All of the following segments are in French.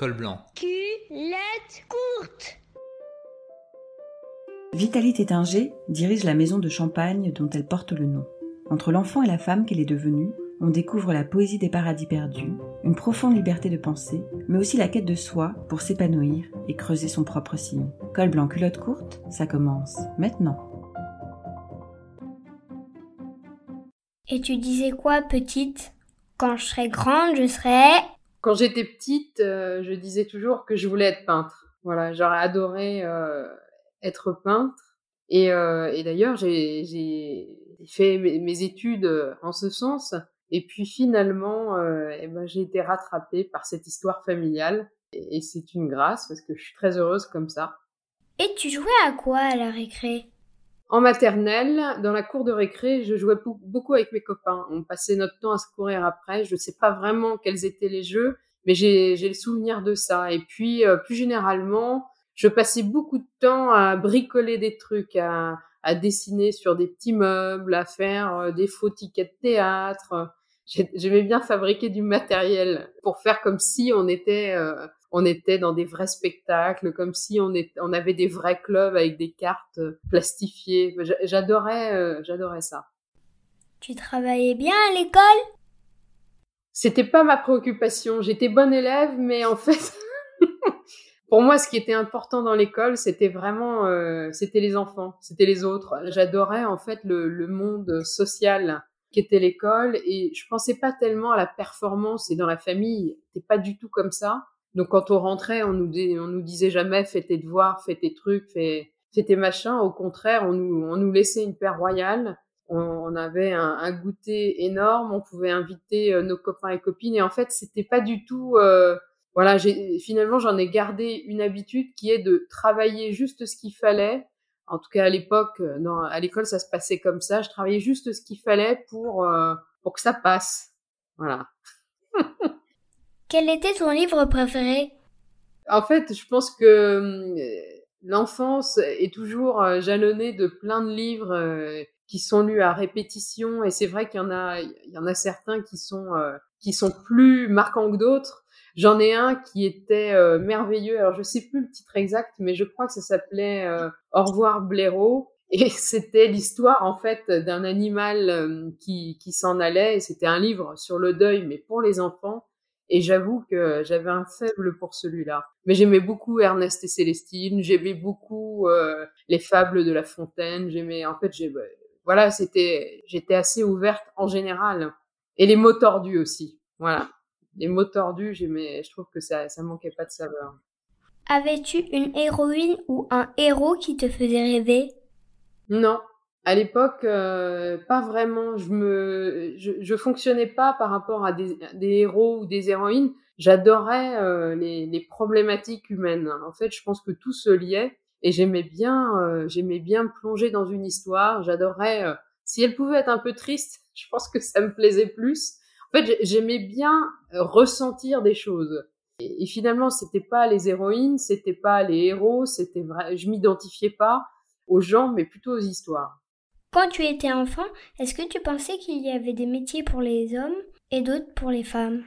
Col blanc. Culotte courte. Vitalie Tétinger dirige la maison de champagne dont elle porte le nom. Entre l'enfant et la femme qu'elle est devenue, on découvre la poésie des paradis perdus, une profonde liberté de penser, mais aussi la quête de soi pour s'épanouir et creuser son propre sillon. Col blanc culotte courte, ça commence maintenant. Et tu disais quoi, petite? Quand je serai grande, je serai... Quand j'étais petite, euh, je disais toujours que je voulais être peintre. Voilà, j'aurais adoré euh, être peintre. Et, euh, d'ailleurs, j'ai fait mes, études en ce sens. Et puis finalement, eh ben, j'ai été rattrapée par cette histoire familiale. Et c'est une grâce parce que je suis très heureuse comme ça. Et tu jouais à quoi à la récré? En maternelle, dans la cour de récré, je jouais beaucoup avec mes copains. On passait notre temps à se courir après. Je ne sais pas vraiment quels étaient les jeux, mais j'ai le souvenir de ça. Et puis, euh, plus généralement, je passais beaucoup de temps à bricoler des trucs, à, dessiner sur des petits meubles, à faire euh, des faux tickets de théâtre. J'aimais bien fabriquer du matériel pour faire comme si on était euh, on était dans des vrais spectacles, comme si on, on avait des vrais clubs avec des cartes euh, plastifiées. J'adorais, euh, j'adorais ça. Tu travaillais bien à l'école? C'était pas ma préoccupation. J'étais bonne élève, mais en fait, pour moi, ce qui était important dans l'école, c'était vraiment, euh, c'était les enfants, c'était les autres. J'adorais en fait le, le monde social qu'était l'école et je pensais pas tellement à la performance et dans la famille, c'était pas du tout comme ça. Donc quand on rentrait, on nous, on nous disait jamais fais tes devoirs, fais tes trucs, fais, fais tes machins. Au contraire, on nous, on nous laissait une paire royale. On, avait un, un, goûter énorme. On pouvait inviter euh, nos copains et copines. Et en fait, c'était pas du tout. Euh, voilà, finalement, j'en ai gardé une habitude qui est de travailler juste ce qu'il fallait. En tout cas, à l'époque, euh, à l'école, ça se passait comme ça. Je travaillais juste ce qu'il fallait pour euh, pour que ça passe. Voilà. Quel était ton livre préféré? En fait, je pense que euh, l'enfance est toujours euh, jalonnée de plein de livres euh, qui sont lus à répétition et c'est vrai qu'il y en a il y en a certains qui sont qui sont plus marquants que d'autres. J'en ai un qui était merveilleux. Alors je sais plus le titre exact, mais je crois que ça s'appelait Au revoir Blaireau. Et c'était l'histoire en fait d'un animal qui, qui s'en allait. Et c'était un livre sur le deuil, mais pour les enfants. Et j'avoue que j'avais un faible pour celui-là. Mais j'aimais beaucoup Ernest et Célestine, j'aimais beaucoup euh, les fables de La Fontaine, j'aimais, en fait, j'ai, voilà, c'était, j'étais assez ouverte en général. Et les mots tordus aussi, voilà. Les mots tordus, j'aimais, je trouve que ça, ça manquait pas de saveur. Avais-tu une héroïne ou un héros qui te faisait rêver? Non, à l'époque, euh, pas vraiment. Je me, je, je, fonctionnais pas par rapport à des, des héros ou des héroïnes. J'adorais euh, les, les, problématiques humaines. En fait, je pense que tout se liait et j'aimais bien, euh, j'aimais bien plonger dans une histoire. J'adorais. si elle pouvait être un peu triste, je pense que ça me plaisait plus. En fait, j'aimais bien ressentir des choses. Et, et finalement, c'était pas les héroïnes, c'était pas les héros, c'était vrai. Je m'identifiais pas aux gens, mais plutôt aux histoires. Quand tu étais enfant, est-ce que tu pensais qu'il y avait des métiers pour les hommes et d'autres pour les femmes?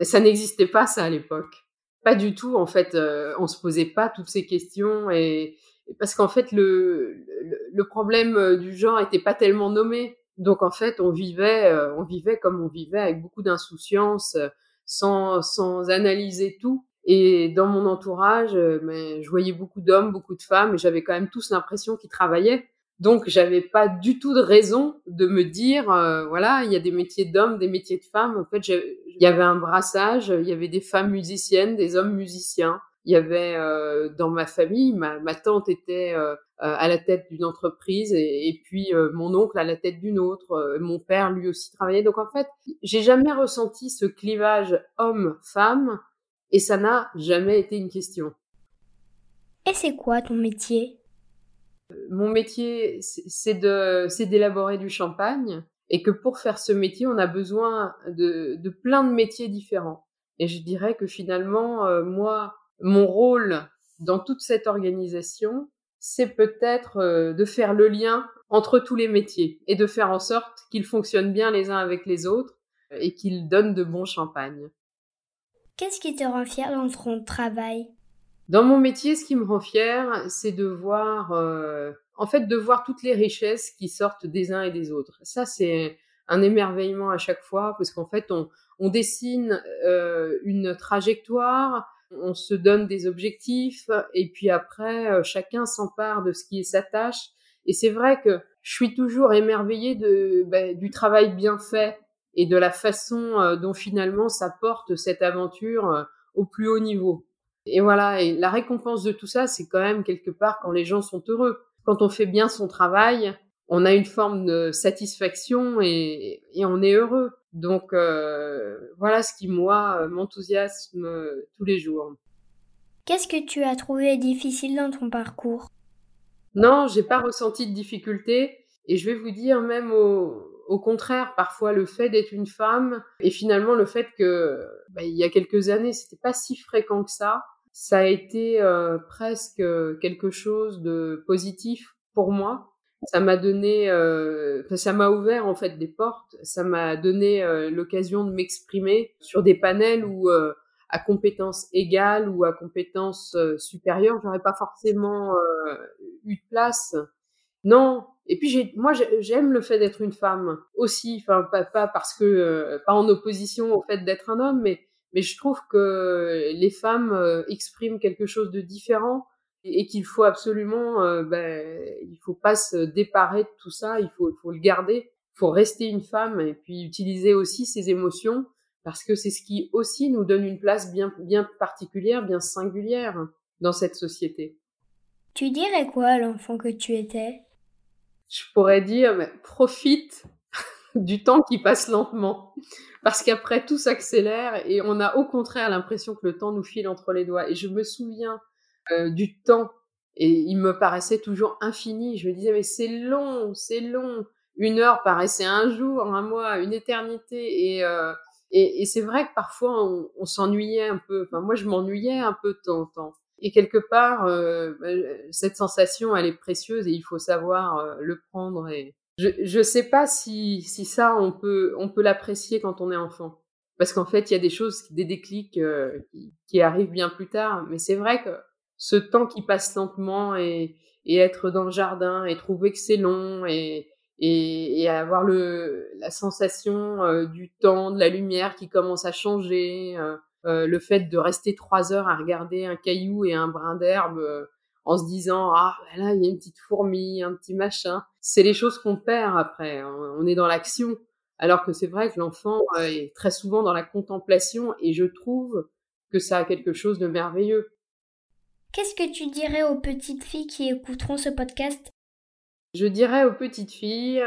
Ça n'existait pas ça à l'époque. Pas du tout. En fait, euh, on se posait pas toutes ces questions et, parce qu'en fait le, le, problème euh, du genre était pas tellement nommé. Donc en fait, on vivait, euh, on vivait comme on vivait avec beaucoup d'insouciance, sans, sans analyser tout. Et dans mon entourage, mais je voyais beaucoup d'hommes, beaucoup de femmes, et j'avais quand même tous l'impression qu'ils travaillaient. Donc j'avais pas du tout de raison de me dire euh, voilà il y a des métiers d'hommes, des métiers de femmes. En fait il y avait un brassage, il y avait des femmes musiciennes, des hommes musiciens. Il y avait euh, dans ma famille ma, ma tante était euh, à la tête d'une entreprise et, et puis mon oncle à la tête d'une autre. mon père lui aussi travaillait. Donc en fait j'ai jamais ressenti ce clivage homme-femme et ça n'a jamais été une question. Et c'est quoi ton métier? Mon métier, c'est de, c'est d'élaborer du champagne et que pour faire ce métier, on a besoin de, plein de métiers différents. Et je dirais que finalement, euh, moi, mon rôle dans toute cette organisation, c'est peut-être euh, de faire le lien entre tous les métiers et de faire en sorte qu'ils fonctionnent bien les uns avec les autres et qu'ils donnent de bons champagnes. Qu'est-ce qui te rend fier dans ton travail? Dans mon métier, ce qui me rend fier, c'est de voir, euh, en fait, de voir toutes les richesses qui sortent des uns et des autres. Ça, c'est un émerveillement à chaque fois parce qu'en fait, on, on dessine euh, une trajectoire, on se donne des objectifs et puis après, euh, chacun s'empare de ce qui est sa tâche. Et c'est vrai que je suis toujours émerveillée de, ben, du travail bien fait et de la façon euh, dont finalement ça porte cette aventure euh, au plus haut niveau. Et voilà, et la récompense de tout ça, c'est quand même quelque part quand les gens sont heureux. Quand on fait bien son travail, on a une forme de satisfaction et, et on est heureux. Donc euh, voilà ce qui moi m'enthousiasme tous les jours. Qu'est-ce que tu as trouvé difficile dans ton parcours? Non, j'ai pas ressenti de difficulté et je vais vous dire même au, au contraire, parfois le fait d'être une femme et finalement le fait que bah, il y a quelques années c'était pas si fréquent que ça, ça a été euh, presque quelque chose de positif pour moi. Ça m'a donné, euh, ça m'a ouvert en fait des portes. Ça m'a donné euh, l'occasion de m'exprimer sur des panels où à compétences égales ou à compétences supérieures, j'aurais pas forcément eu de place. Non, et puis moi j'aime le fait d'être une femme aussi, enfin pas, pas parce que euh, pas en opposition au fait d'être un homme, mais mais je trouve que les femmes euh, expriment quelque chose de différent et, qu'il faut absolument, euh, ben, il faut pas se déparer de tout ça, il faut le garder, il faut rester une femme et puis utiliser aussi ses émotions parce que c'est ce qui aussi nous donne une place bien bien particulière, bien singulière dans cette société. Tu dirais quoi à l'enfant que tu étais? Je pourrais dire, mais profite du temps qui passe lentement. Parce qu'après, tout s'accélère et on a au contraire l'impression que le temps nous file entre les doigts. Et je me souviens euh, du temps et il me paraissait toujours infini. Je me disais, mais c'est long, c'est long. Une heure paraissait un jour, un mois, une éternité. Et, euh, et, c'est vrai que parfois on, s'ennuyait un peu. Enfin, moi, je m'ennuyais un peu de temps en temps. Et quelque part, euh, bah, cette sensation, elle est précieuse et il faut savoir le prendre. Et je ne sais pas si, si ça, on peut, on peut l'apprécier quand on est enfant. Parce qu'en fait, il y a des choses, des déclics euh, qui, qui, arrivent bien plus tard. Mais c'est vrai que ce temps qui passe lentement et, et être dans le jardin et trouver que c'est long et, et, et, avoir le, la sensation du temps, de la lumière qui commence à changer, euh, le fait de rester trois heures à regarder un caillou et un brin d'herbe euh, en se disant ah là il y a une petite fourmi, un petit machin, c'est les choses qu'on perd après. On est dans l'action, alors que c'est vrai que l'enfant euh, est très souvent dans la contemplation et je trouve que ça a quelque chose de merveilleux. Qu'est-ce que tu dirais aux petites filles qui écouteront ce podcast? Je dirais aux petites filles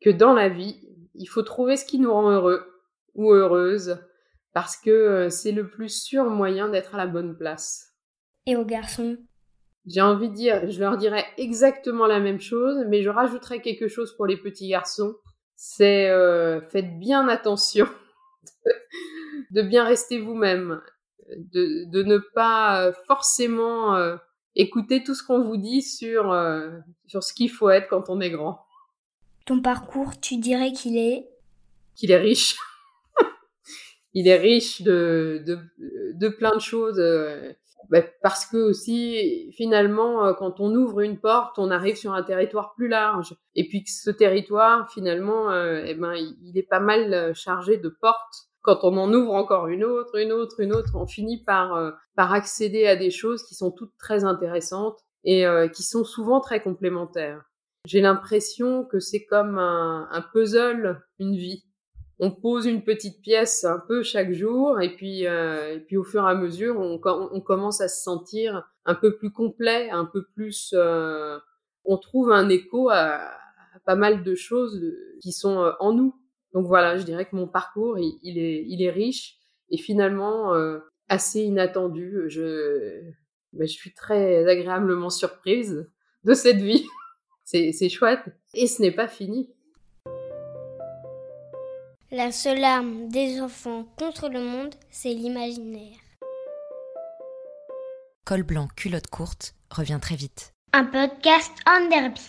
que dans la vie, il faut trouver ce qui nous rend heureux ou heureuse parce que euh, c'est le plus sûr moyen d'être à la bonne place. Et aux garçons? J'ai envie de dire, je leur dirais exactement la même chose, mais je rajouterais quelque chose pour les petits garçons. C'est euh, faites bien attention de bien rester vous-même, de, de, ne pas euh, forcément euh, écouter tout ce qu'on vous dit sur, sur ce qu'il faut être quand on est grand. Ton parcours, tu dirais qu'il est? Qu'il est riche il est riche de, de, de plein de choses. Euh, bah, parce que aussi, finalement, euh, quand on ouvre une porte, on arrive sur un territoire plus large. Et puis que ce territoire, finalement, euh, eh ben, il est pas mal chargé de portes. Quand on en ouvre encore une autre, une autre, une autre, on finit par, par accéder à des choses qui sont toutes très intéressantes et qui sont souvent très complémentaires. J'ai l'impression que c'est comme un puzzle, une vie on pose une petite pièce un peu chaque jour et puis euh, et puis au fur et à mesure on, commence à se sentir un peu plus complet, un peu plus euh, on trouve un écho à, pas mal de choses qui sont euh, en nous. Donc voilà, je dirais que mon parcours il, est il est riche et finalement assez inattendu. Je ben, je suis très agréablement surprise de cette vie. C'est chouette et ce n'est pas fini. La seule arme des enfants contre le monde, c'est l'imaginaire. Col blanc, culotte courte revient très vite. Un podcast en derby.